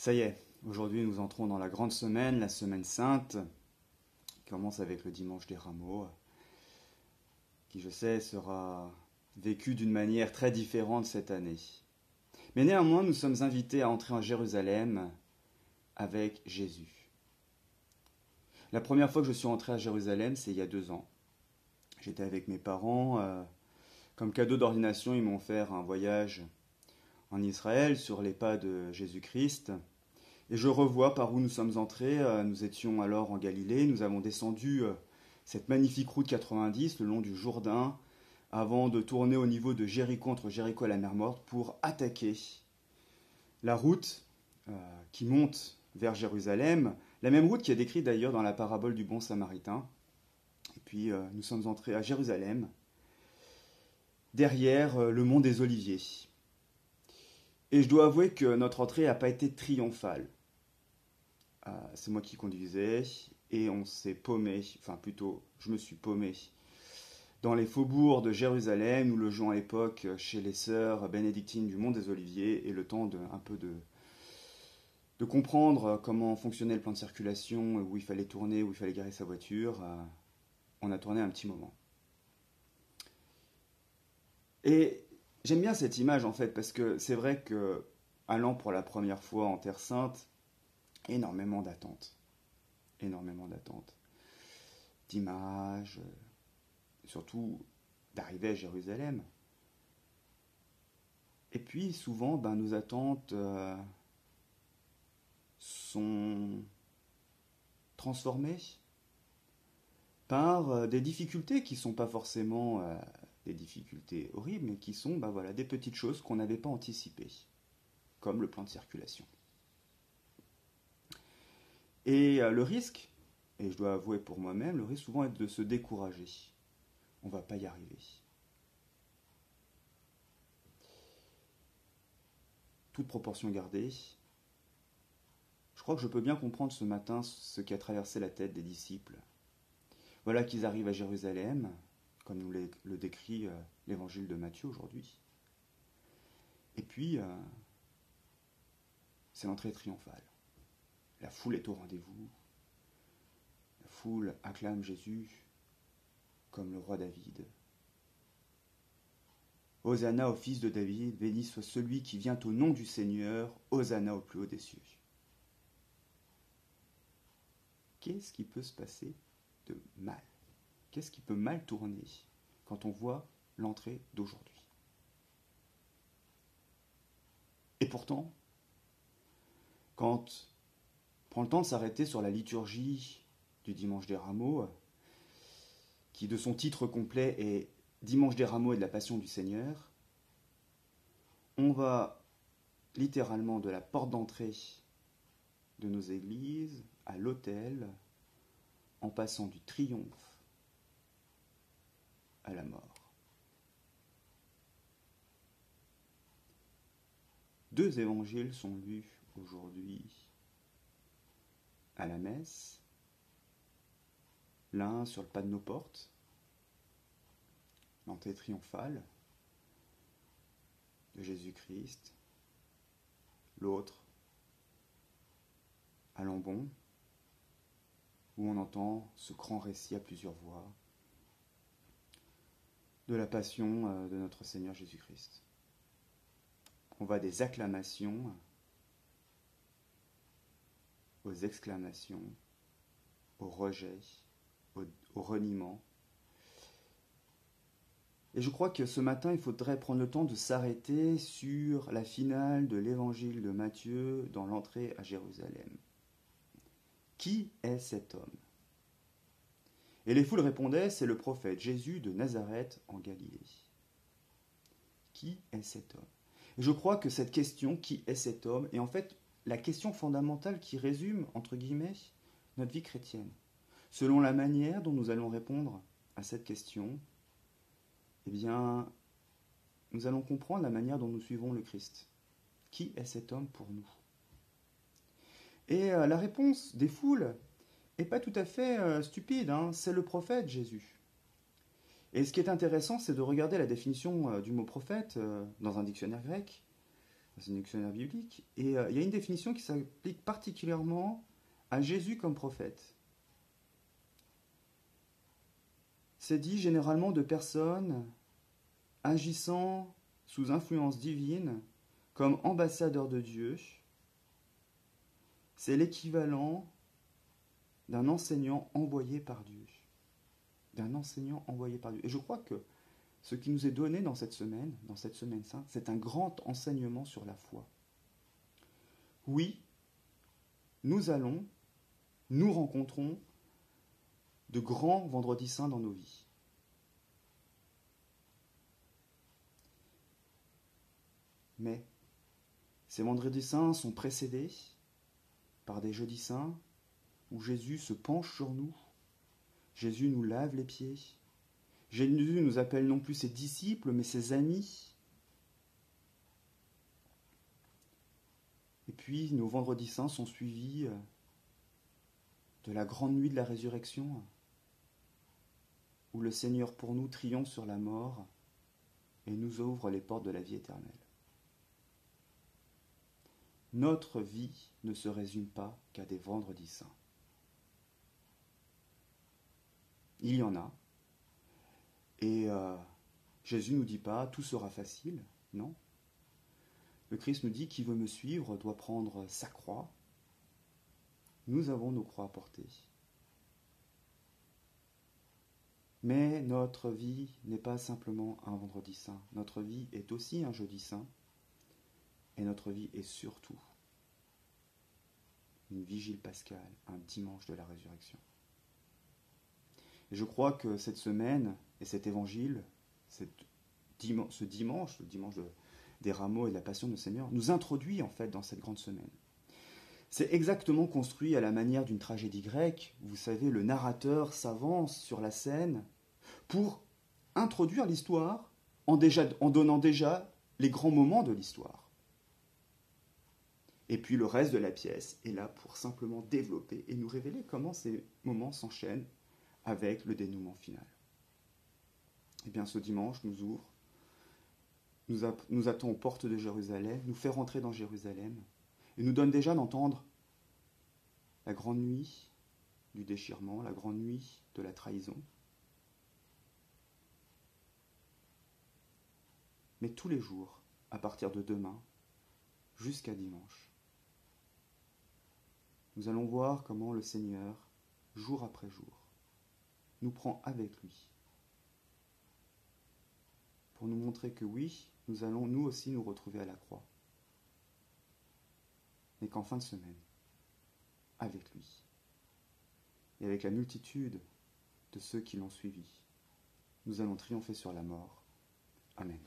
Ça y est, aujourd'hui nous entrons dans la grande semaine, la semaine sainte, qui commence avec le dimanche des rameaux, qui je sais sera vécu d'une manière très différente cette année. Mais néanmoins, nous sommes invités à entrer en Jérusalem avec Jésus. La première fois que je suis entré à Jérusalem, c'est il y a deux ans. J'étais avec mes parents. Euh, comme cadeau d'ordination, ils m'ont offert un voyage en Israël sur les pas de Jésus-Christ. Et je revois par où nous sommes entrés. Euh, nous étions alors en Galilée. Nous avons descendu euh, cette magnifique route 90 le long du Jourdain avant de tourner au niveau de Jéricho entre Jéricho et la mer Morte pour attaquer la route euh, qui monte vers Jérusalem, la même route qui est décrite d'ailleurs dans la parabole du bon samaritain. Et puis nous sommes entrés à Jérusalem, derrière le mont des Oliviers. Et je dois avouer que notre entrée n'a pas été triomphale. Euh, c'est moi qui conduisais et on s'est paumé, enfin plutôt je me suis paumé dans les faubourgs de Jérusalem. Nous logeons à l'époque chez les sœurs bénédictines du Mont des Oliviers et le temps de un peu de de comprendre comment fonctionnait le plan de circulation, où il fallait tourner, où il fallait garer sa voiture, euh, on a tourné un petit moment. Et j'aime bien cette image en fait parce que c'est vrai que allant pour la première fois en Terre Sainte, énormément d'attentes. Énormément d'attentes. D'images, euh, surtout d'arriver à Jérusalem. Et puis souvent, ben, nos attentes euh, sont transformées par euh, des difficultés qui ne sont pas forcément difficultés horribles, mais qui sont ben, voilà, des petites choses qu'on n'avait pas anticipées, comme le plan de circulation. Et euh, le risque, et je dois avouer pour moi-même, le risque souvent est de se décourager. On va pas y arriver. Toute proportion gardée, je crois que je peux bien comprendre ce matin ce qui a traversé la tête des disciples. Voilà qu'ils arrivent à Jérusalem, comme nous le décrit euh, l'évangile de Matthieu aujourd'hui. Et puis, euh, c'est l'entrée triomphale. La foule est au rendez-vous. La foule acclame Jésus comme le roi David. Hosanna au fils de David, béni soit celui qui vient au nom du Seigneur, Hosanna au plus haut des cieux. Qu'est-ce qui peut se passer de mal? Qu'est-ce qui peut mal tourner quand on voit l'entrée d'aujourd'hui? Et pourtant, quand prend le temps de s'arrêter sur la liturgie du Dimanche des Rameaux, qui de son titre complet est Dimanche des Rameaux et de la Passion du Seigneur, on va littéralement de la porte d'entrée de nos églises à l'autel, en passant du triomphe la mort. Deux évangiles sont lus aujourd'hui à la messe, l'un sur le pas de nos portes, l'entrée triomphale de Jésus-Christ, l'autre à Lambon, où on entend ce grand récit à plusieurs voix de la passion euh, de notre Seigneur Jésus-Christ. On va des acclamations aux exclamations, au rejet, au, reniement. Et je crois que ce matin, il faudrait prendre le temps de s'arrêter sur la finale de l'évangile de Matthieu dans l'entrée à Jérusalem. Qui est cet homme? Et les foules répondaient, c'est le prophète Jésus de Nazareth en Galilée. Qui est cet homme? Je crois que cette question, qui est cet homme, est en fait la question fondamentale qui résume, entre guillemets, notre vie chrétienne. Selon la manière dont nous allons répondre à cette question, eh bien, nous allons comprendre la manière dont nous suivons le Christ. Qui est cet homme pour nous? Et euh, la réponse des foules pas tout à fait euh, stupide, hein. c'est le prophète Jésus. Et ce qui est intéressant, c'est de regarder la définition euh, du mot prophète dans un dictionnaire grec. c'est un dictionnaire biblique, et euh, il y a une définition qui s'applique particulièrement à Jésus comme prophète. C'est dit généralement de personnes agissant sous influence divine comme ambassadeurs de Dieu. C'est l'équivalent d'un enseignant envoyé par Dieu. D'un enseignant envoyé par Dieu. Et je crois que ce qui nous est donné dans cette semaine, dans cette semaine sainte, c'est un grand enseignement sur la foi. Oui, nous allons, nous rencontrons de grands vendredis saints dans nos vies. Mais ces vendredis saints sont précédés par des jeudis saints où Jésus se penche sur nous, Jésus nous lave les pieds, Jésus nous appelle non plus ses disciples, mais ses amis. Et puis nos vendredis saints sont suivis euh, de la grande nuit de la résurrection, où le Seigneur pour nous triomphe sur la mort et nous ouvre les portes de la vie éternelle. Notre vie ne se résume pas qu'à des vendredis saints. Il y en a, et euh, Jésus nous dit pas tout sera facile, non. Le Christ nous dit qui veut me suivre doit prendre sa croix. Nous avons nos croix à porter. Mais notre vie n'est pas simplement un vendredi saint. Notre vie est aussi un jeudi saint. Et notre vie est surtout une vigile pascale, un dimanche de la résurrection. Et je crois que cette semaine et cet évangile, ce dimanche, le dimanche des rameaux et de la passion du Seigneur, nous introduit en fait dans cette grande semaine. C'est exactement construit à la manière d'une tragédie grecque. Vous savez, le narrateur s'avance sur la scène pour introduire l'histoire en, en donnant déjà les grands moments de l'histoire. Et puis le reste de la pièce est là pour simplement développer et nous révéler comment ces moments s'enchaînent avec le dénouement final. Eh bien, ce dimanche nous ouvre, nous, nous attend aux portes de Jérusalem, nous fait rentrer dans Jérusalem, et nous donne déjà d'entendre la grande nuit du déchirement, la grande nuit de la trahison. Mais tous les jours, à partir de demain, jusqu'à dimanche, nous allons voir comment le Seigneur, jour après jour, nous prend avec lui. Pour nous montrer que oui, nous allons nous aussi nous retrouver à la croix. Mais qu'en fin de semaine, avec lui, et avec la multitude de ceux qui l'ont suivi, nous allons triompher sur la mort. Amen.